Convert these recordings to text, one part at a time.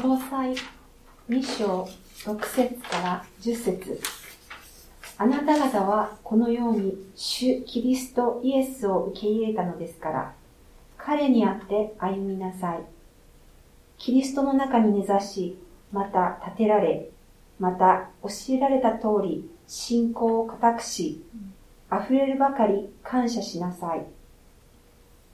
コロサイ2章6節から10節あなた方はこのように主キリストイエスを受け入れたのですから、彼にあって歩みなさい。キリストの中に根ざし、また立てられ、また教えられた通り信仰を固くし、溢れるばかり感謝しなさい。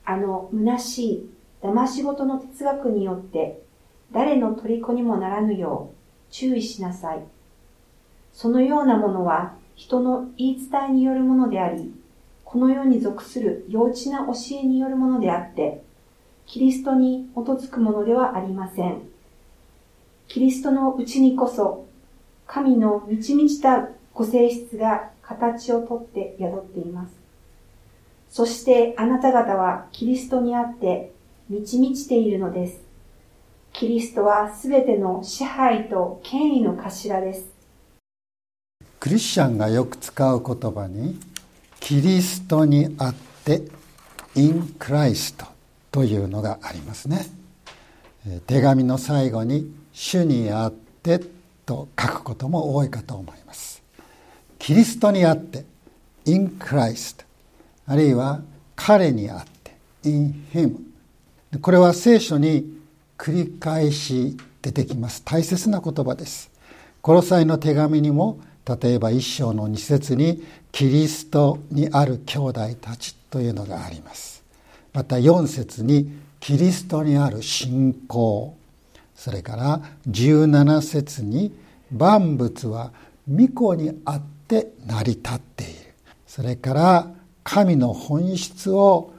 あの虚しい騙し事の哲学によって誰の虜にもならぬよう注意しなさい。そのようなものは人の言い伝えによるものであり、この世に属する幼稚な教えによるものであって、キリストに基づくものではありません。キリストのうちにこそ、神の満ち満ちたご性質が形をとって宿っています。そしてあなた方はキリストにあって満ち満ちているのです。キリストはすべての支配と権威の頭です。クリスチャンがよく使う言葉に、キリストにあって、インクライストというのがありますね。手紙の最後に、主にあってと書くことも多いかと思います。キリストにあって、in Christ、あるいは彼にあって、in Him。これは聖書に繰り返し出てきます。大切な言葉です。コロサイの手紙にも例えば一章の二節にキリストにある兄弟たちというのがありますまた四節にキリストにある信仰それから十七節に万物は御子にあって成り立っているそれから神の本質を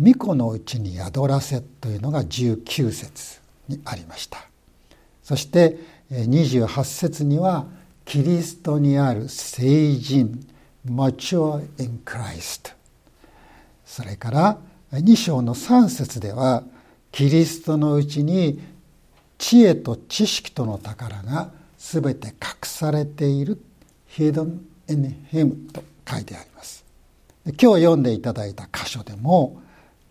御子のうちに宿らせというのが19節にありました。そして28節にはキリストにある聖人 mature in Christ それから2章の3節ではキリストのうちに知恵と知識との宝が全て隠されている hidden in him と書いてあります。今日読んでいただいた箇所でも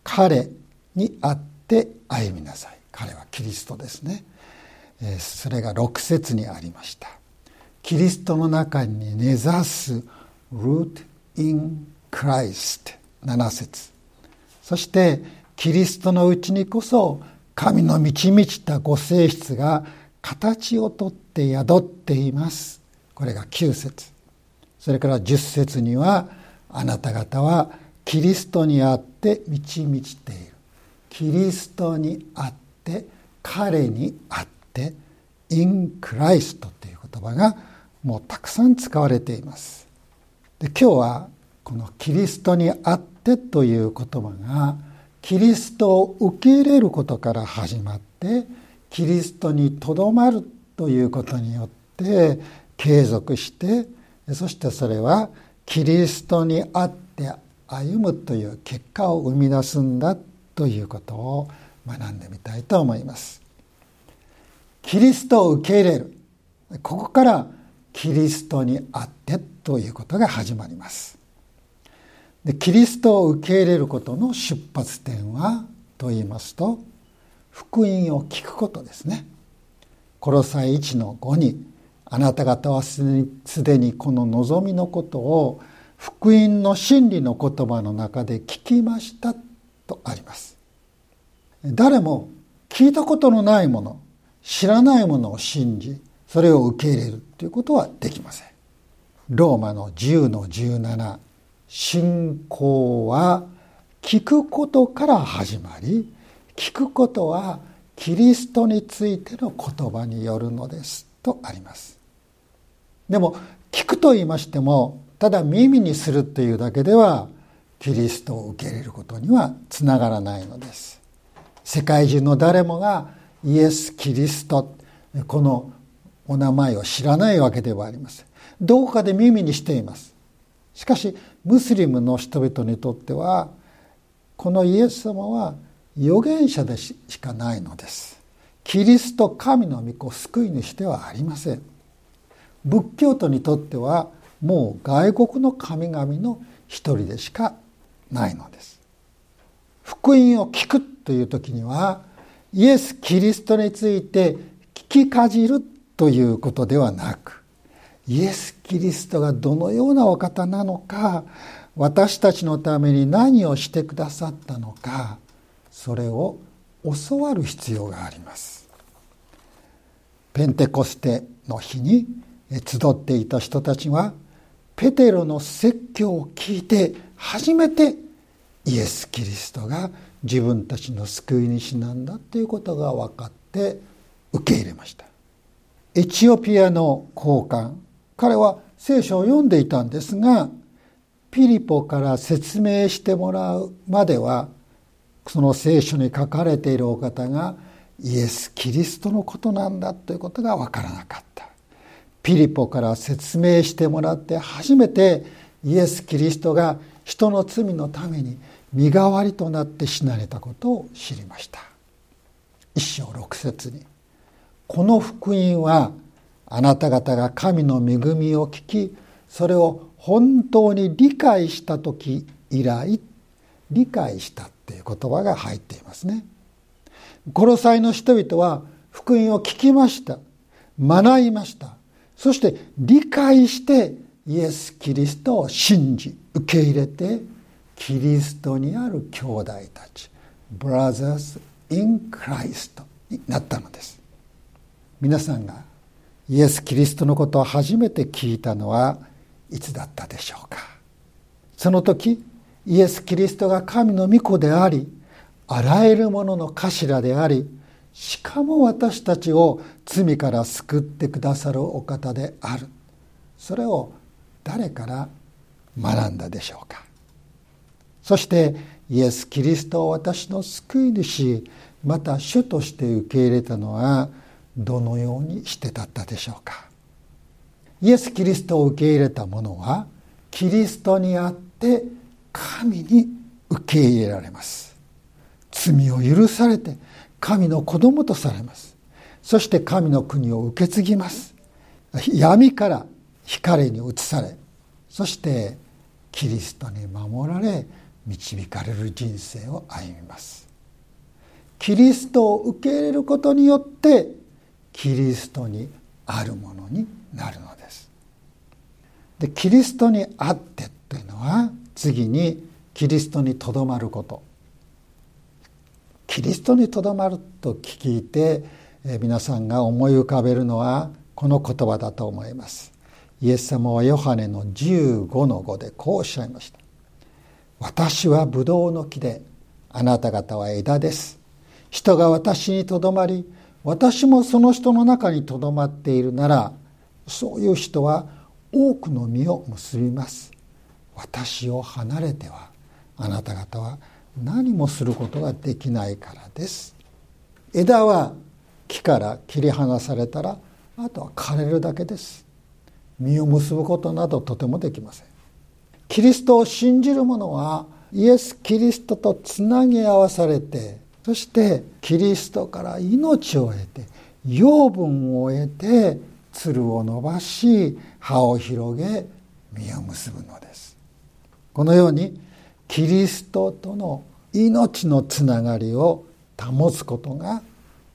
彼にあって歩みなさい。彼はキリストですね。それが6節にありました。キリストの中に根ざす root in Christ 7節。そしてキリストのうちにこそ神の満ち満ちたご性質が形をとって宿っています。これが9節。それから10節にはあなた方はキリストにあって満ち満ちている。キリストにあって彼にあって in Christ という言葉がもうたくさん使われています。で今日はこのキリストにあってという言葉がキリストを受け入れることから始まってキリストにとどまるということによって継続してそしてそれはキリストにあって歩むという結果を生み出すんだということを学んでみたいと思います。キリストを受け入れる。ここからキリストにあってということが始まります。でキリストを受け入れることの出発点はと言いますと福音を聞くことですね。コロサイ1の5にあなた方はすでにこの望みのことを福音の真理の言葉の中で聞きましたとあります誰も聞いたことのないもの知らないものを信じそれを受け入れるということはできません。ローマの10の17信仰は聞くことから始まり聞くことはキリストについての言葉によるのですとありますでも聞くと言いましてもただ耳にするというだけではキリストを受け入れることにはつながらないのです。世界中の誰もがイエス・キリストこのお名前を知らないわけではありません。どこかで耳にしています。しかしムスリムの人々にとってはこのイエス様は預言者でしかないのです。キリスト神の御子救い主ではありません。仏教徒にとってはもう外国の神々の一人でしかないのです。福音を聞くという時にはイエス・キリストについて聞きかじるということではなくイエス・キリストがどのようなお方なのか私たちのために何をしてくださったのかそれを教わる必要があります。ペンテコステの日に集っていた人たちはペテロの説教を聞いて初めてイエス・キリストが自分たちの救い主なんだということが分かって受け入れました。エチオピアの高官彼は聖書を読んでいたんですがピリポから説明してもらうまではその聖書に書かれているお方がイエス・キリストのことなんだということが分からなかった。ピリポから説明してもらって初めてイエス・キリストが人の罪のために身代わりとなって死なれたことを知りました一章六節にこの福音はあなた方が神の恵みを聞きそれを本当に理解した時以来理解したっていう言葉が入っていますね。コロサイの人々は福音を聞きました学びましたそして理解してイエス・キリストを信じ受け入れてキリストにある兄弟たち Brothers in Christ になったのです。皆さんがイエス・キリストのことを初めて聞いたのはいつだったでしょうか。その時イエス・キリストが神の御子でありあらゆるものの頭でありしかも私たちを罪から救ってくださるお方である。それを誰から学んだでしょうか？そしてイエス・キリストを私の救い主また主として受け入れたのはどのようにしてだったでしょうか？イエス・キリストを受け入れた者はキリストにあって神に受け入れられます。罪を許されて神の子供とされます。そして神の国を受け継ぎます。闇から光に移されそしてキリストに守られ導かれる人生を歩みます。キリストを受け入れることによってキリストにあるものになるのです。でキリストにあってというのは次にキリストにとどまること。キリストにとどまると聞いて皆さんが思い浮かべるのはこの言葉だと思います。イエス様はヨハネの15の5でこうおっしゃいました。私はブドウの木であなた方は枝です。人が私にとどまり私もその人の中にとどまっているならそういう人は多くの実を結びます。私を離れてはあなた方は何もすることができないからです。枝は木から切り離されたらあとは枯れるだけです。実を結ぶことなどとてもできません。キリストを信じる者はイエス・キリストとつなぎ合わされてそしてキリストから命を得て養分を得て鶴を伸ばし葉を広げ実を結ぶのです。このようにキリストとの命のつながりを保つことが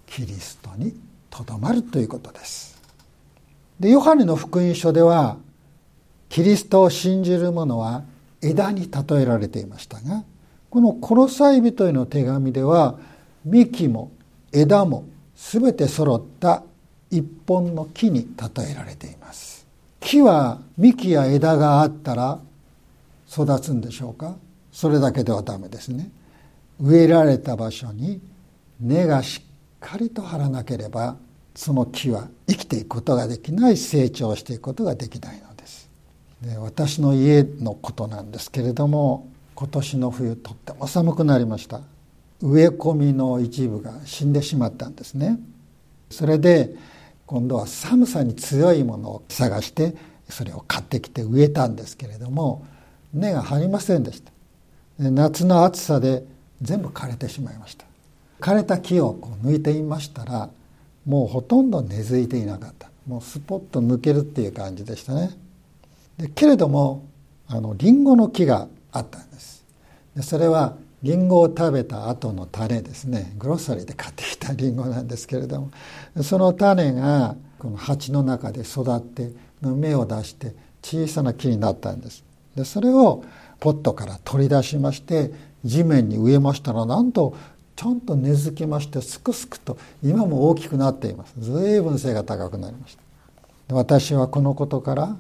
キリストにとどまるということです。でヨハネの福音書ではキリストを信じる者は枝に例えられていましたがこのコロサイ人への手紙では幹も枝も全て揃った一本の木に例えられています木は幹や枝があったら育つんでしょうか？それだけではダメですね。植えられた場所に根がしっかりと張らなければその木は生きていくことができない成長していくことができないのです。で私の家のことなんですけれども今年の冬とっても寒くなりました。植え込みの一部が死んでしまったんですね。それで今度は寒さに強いものを探してそれを買ってきて植えたんですけれども根が張りませんでした。夏の暑さで全部枯れてしまいました。枯れた木をこう抜いていましたらもうほとんど根付いていなかった。もうスポッと抜けるっていう感じでしたね。でけれどもあのリンゴの木があったんです。でそれはリンゴを食べた後の種ですね。グロッサリーで買ってきたリンゴなんですけれども。その種がこの鉢の中で育って芽を出して小さな木になったんです。でそれをポットから取り出しまして地面に植えましたらなんとちゃんと根付きましてすくすくと今も大きくなっています。随分背が高くなりました。私はこのことから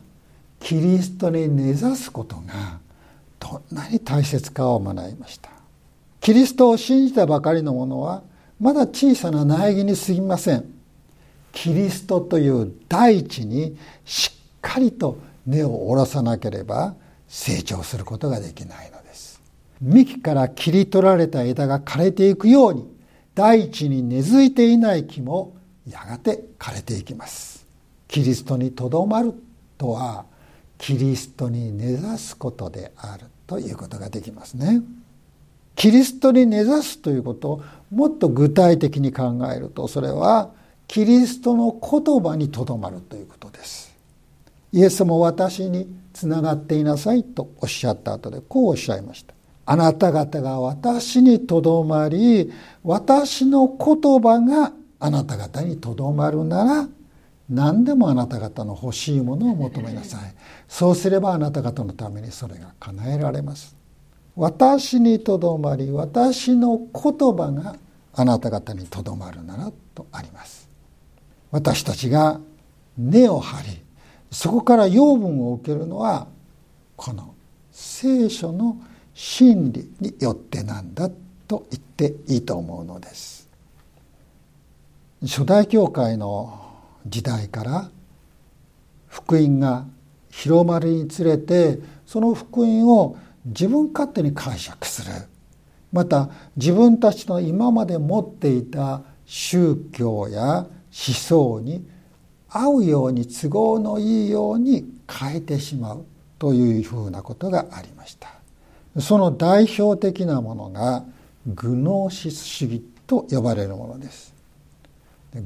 キリストに根ざすことがどんなに大切かを学びました。キリストを信じたばかりの者はまだ小さな苗木に過ぎません。キリストという大地にしっかりと根を下ろさなければ成長することができないのです。幹から切り取られた枝が枯れていくように大地に根付いていない木もやがて枯れていきます。キリストにとどまるとはキリストに根ざすことであるということができますね。キリストに根ざすということをもっと具体的に考えるとそれはキリストの言葉にとどまるということです。イエスも私につながっていなさいとおっしゃった後でこうおっしゃいました。あなた方が私にとどまり私の言葉があなた方にとどまるなら何でもあなた方の欲しいものを求めなさい。そうすればあなた方のためにそれが叶えられます。私にとどまり私の言葉があなた方にとどまるならとあります。私たちが根を張りそこから養分を受けるのはこの聖書の真理によってなんだと言っていいと思うのです。初代教会の時代から福音が広まるにつれてその福音を自分勝手に解釈する。また自分たちの今まで持っていた宗教や思想に合うように都合のいいように変えてしまうというふうなことがありました。その代表的なものがグノーシス主義と呼ばれるものです。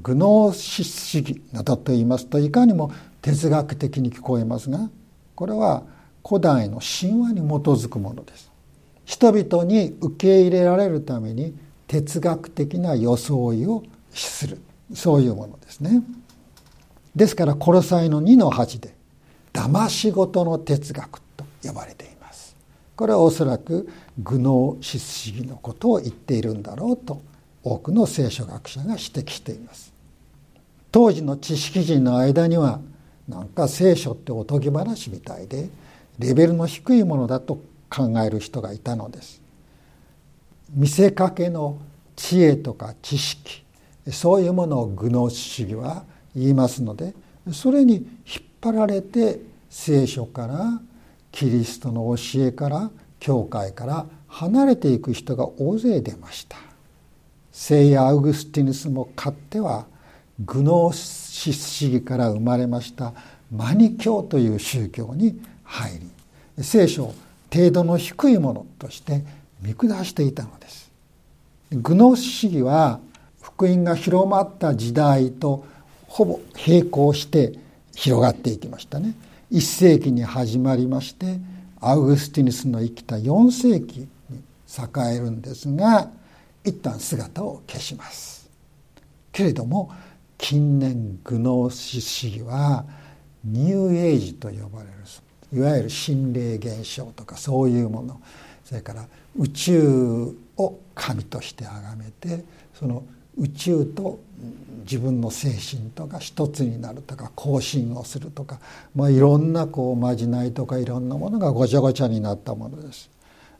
グノーシス主義などと言いますといかにも哲学的に聞こえますがこれは古代の神話に基づくものです。人々に受け入れられるために哲学的な装いをする。そういうものですね。ですからコロサイの2の8で騙し事の哲学と呼ばれています。これはおそらくグノーシス主義のことを言っているんだろうと多くの聖書学者が指摘しています。当時の知識人の間にはなんか聖書っておとぎ話みたいでレベルの低いものだと考える人がいたのです。見せかけの知恵とか知識そういうものをグノー主義は言いますのでそれに引っ張られて聖書からキリストの教えから教会から離れていく人が大勢出ました。聖アウグスティヌスもかってはグノーシス主義から生まれましたマニ教という宗教に入り聖書を程度の低いものとして見下していたのです。グノーシ主義は福音が広まった時代とほぼ並行して広がっていきましたね。1世紀に始まりましてアウグスティヌスの生きた4世紀に栄えるんですが一旦姿を消します。けれども近年グノーシス主義はニューエイジと呼ばれるいわゆる心霊現象とかそういうもの。それから宇宙を神として崇めてその宇宙と自分の精神とか一つになるとか交信をするとか、まあ、いろんなこうまじないとかいろんなものがごちゃごちゃになったものです。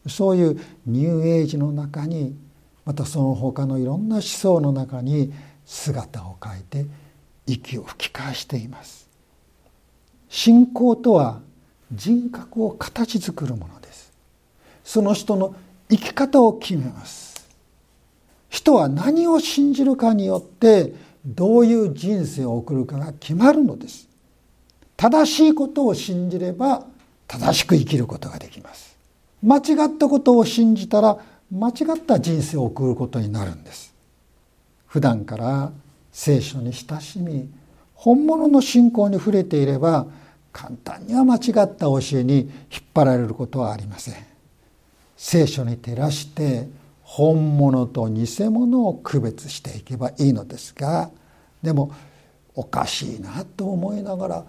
そういうニューエイジの中にまたその他のいろんな思想の中に姿を変えて息を吹き返しています。信仰とは人格を形作るものですその人の生き方を決めます人は何を信じるかによってどういう人生を送るかが決まるのです。正しいことを信じれば正しく生きることができます。間違ったことを信じたら間違った人生を送ることになるんです。普段から聖書に親しみ本物の信仰に触れていれば簡単には間違った教えに引っ張られることはありません。聖書に照らして本物と偽物を区別していけばいいのですがでもおかしいなと思いながら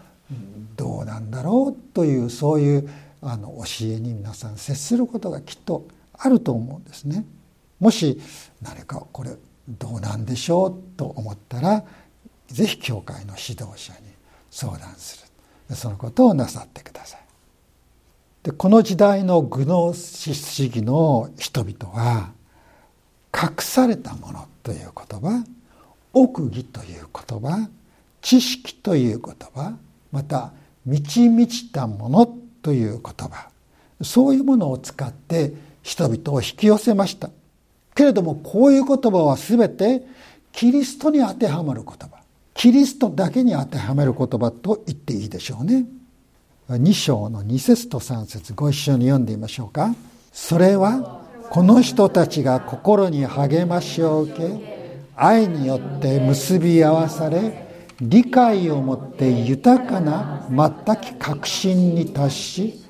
どうなんだろうというそういうあの教えに皆さん接することがきっとあると思うんですね。もし何かこれどうなんでしょうと思ったら是非教会の指導者に相談するそのことをなさってください。でこの時代のグノーシス主義の人々は隠されたものという言葉奥義という言葉知識という言葉また満ち満ちたものという言葉そういうものを使って人々を引き寄せました。けれどもこういう言葉は全てキリストに当てはまる言葉キリストだけに当てはめる言葉と言っていいでしょうね。2章の2節と3節ご一緒に読んでみましょうか。それはこの人たちが心に励ましを受け愛によって結び合わされ理解をもって豊かな全く確信に達し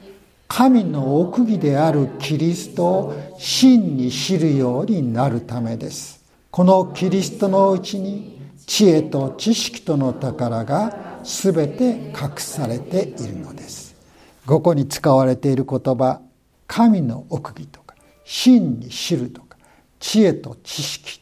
神の奥義であるキリストを真に知るようになるためです。このキリストのうちに知恵と知識との宝が全て隠されているのです。ここに使われている言葉神の奥義と。真に知るとか知恵と知識。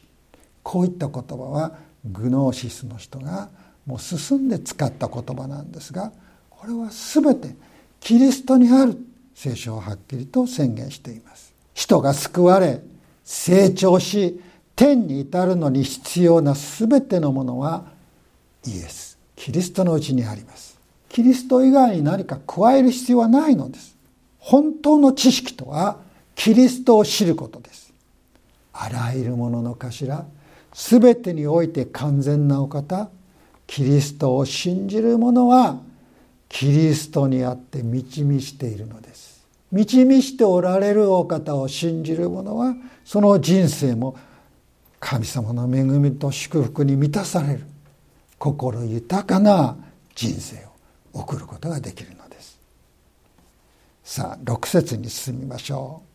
こういった言葉はグノーシスの人がもう進んで使った言葉なんですがこれは全てキリストにある聖書をはっきりと宣言しています。人が救われ成長し天に至るのに必要な全てのものはイエス。キリストのうちにあります。キリスト以外に何か加える必要はないのです。本当の知識とはキリストを知ることです。あらゆるものの頭全てにおいて完全なお方キリストを信じる者はキリストにあって満ち満ちているのです。満ち満ちておられるお方を信じる者はその人生も神様の恵みと祝福に満たされる心豊かな人生を送ることができるのです。さあ6節に進みましょう。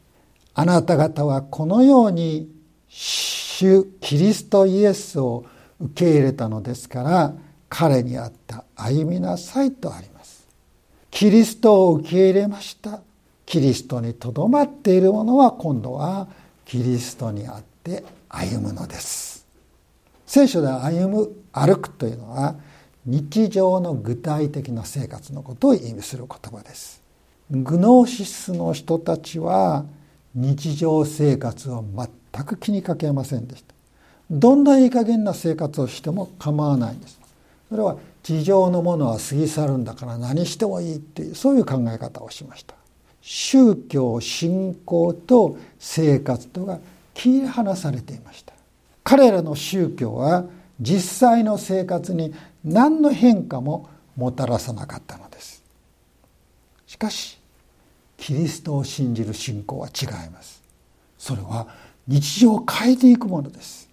あなた方はこのように主キリストイエスを受け入れたのですから彼にあった歩みなさいとあります。キリストを受け入れました。キリストにとどまっている者は今度はキリストにあって歩むのです。聖書で歩む歩くというのは日常の具体的な生活のことを意味する言葉です。グノーシスの人たちは日常生活を全く気にかけませんでした。どんないい加減な生活をしても構わないんです。それは地上のものは過ぎ去るんだから何してもいいっていうそういう考え方をしました。宗教信仰と生活とが切り離されていました。彼らの宗教は実際の生活に何の変化ももたらさなかったのです。しかしキリストを信じる信仰は違います。それは日常を変えていくものです。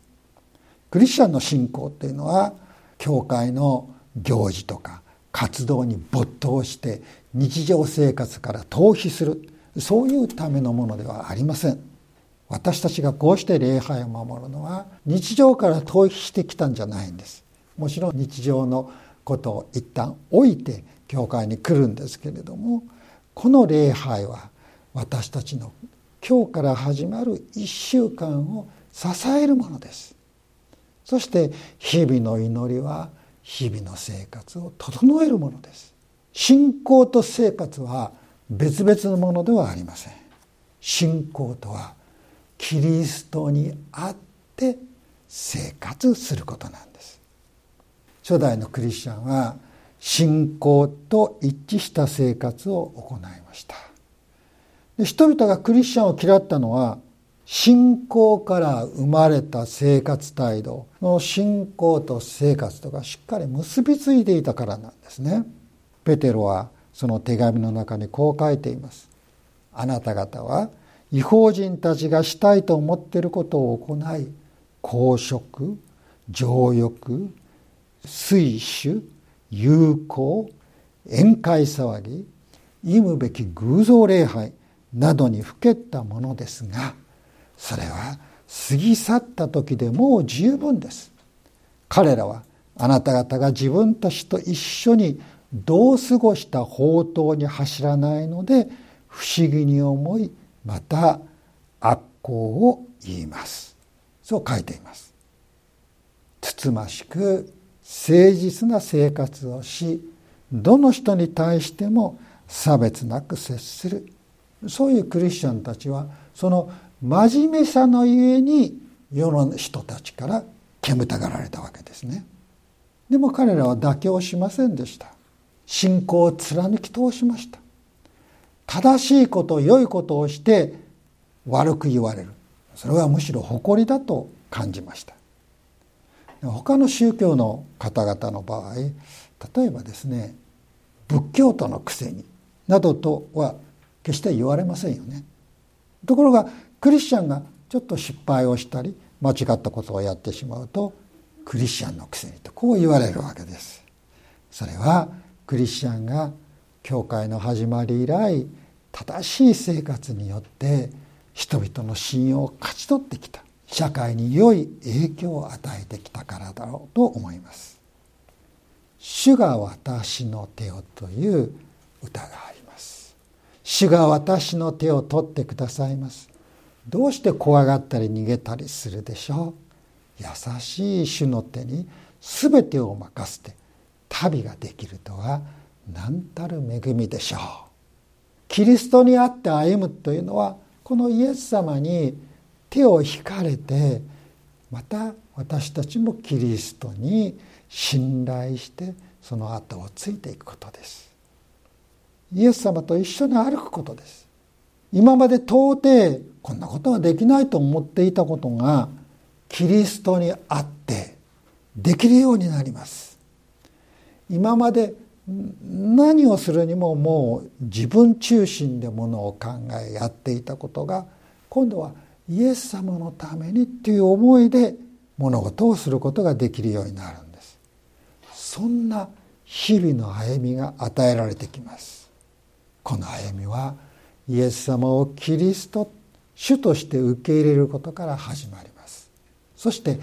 クリスチャンの信仰っていうのは教会の行事とか活動に没頭して日常生活から逃避する。そういうためのものではありません。私たちがこうして礼拝を守るのは日常から逃避してきたんじゃないんです。もちろん日常のことを一旦置いて教会に来るんですけれどもこの礼拝は私たちの今日から始まる一週間を支えるものです。そして日々の祈りは日々の生活を整えるものです。信仰と生活は別々のものではありません。信仰とはキリストにあって生活することなんです。初代のクリスチャンは信仰と一致した生活を行いました人々がクリスチャンを嫌ったのは信仰から生まれた生活態度の信仰と生活とがしっかり結びついていたからなんですね。ペテロはその手紙の中にこう書いています。あなた方は違法人たちがしたいと思っていることを行い公職情欲水酒友好宴会騒ぎ忌むべき偶像礼拝などにふけったものですがそれは過ぎ去った時でもう十分です。彼らはあなた方が自分たちと一緒にどう過ごした宝刀に走らないので不思議に思いまた悪行を言います。そう書いています。つつましく誠実な生活をしどの人に対しても差別なく接する。そういうクリスチャンたちはその真面目さのゆえに世の人たちから煙たがられたわけですね。でも彼らは妥協しませんでした。信仰を貫き通しました。正しいこと良いことをして悪く言われる。それはむしろ誇りだと感じました。他の宗教の方々の場合例えばですね仏教徒のくせになどとは決して言われませんよね。ところがクリスチャンがちょっと失敗をしたり間違ったことをやってしまうとクリスチャンのくせにとこう言われるわけです。それはクリスチャンが教会の始まり以来正しい生活によって人々の信用を勝ち取ってきた。社会に良い影響を与えてきたからだろうと思います「主が私の手を」という歌があります。主が私の手を取ってくださいます。どうして怖がったり逃げたりするでしょう。優しい主の手に全てを任せて旅ができるとは何たる恵みでしょう。キリストにあって歩むというのはこのイエス様に手を引かれてまた私たちもキリストに信頼してその後をついていくことです。イエス様と一緒に歩くことです。今まで到底こんなことはできないと思っていたことがキリストにあってできるようになります。今まで何をするにももう自分中心でものを考えやっていたことが今度はイエス様のためにっていう思いで物事をすることができるようになるんです。そんな日々の歩みが与えられてきます。この歩みはイエス様をキリスト主として受け入れることから始まります。そして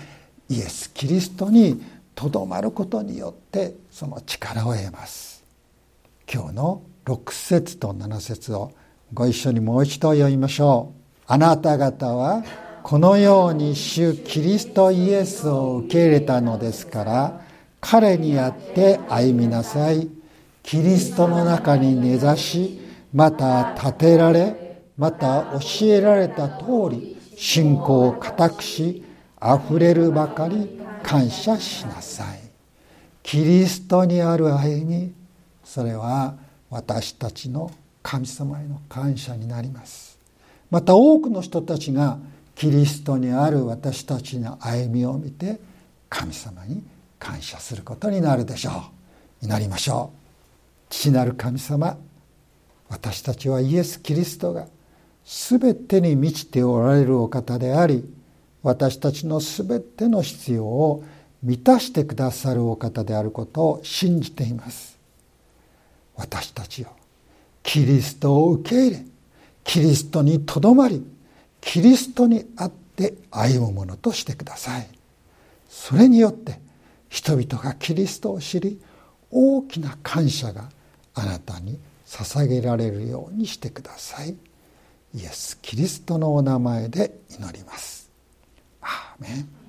イエス・キリストにとどまることによってその力を得ます。今日の6節と7節をご一緒にもう一度読みましょう。あなた方はこのように主キリストイエスを受け入れたのですから彼にあって歩みなさい。キリストの中に根ざしまた立てられまた教えられた通り信仰を固くし溢れるばかり感謝しなさい。キリストにある歩みそれは私たちの神様への感謝になります。また多くの人たちがキリストにある私たちの歩みを見て神様に感謝することになるでしょう祈りましょう父なる神様私たちはイエス・キリストが全てに満ちておられるお方であり私たちの全ての必要を満たしてくださるお方であることを信じています。私たちをキリストを受け入れ。キリストにとどまりキリストにあって歩むものとしてください。それによって人々がキリストを知り大きな感謝があなたに捧げられるようにしてください。イエス・キリストのお名前で祈ります。アーメン。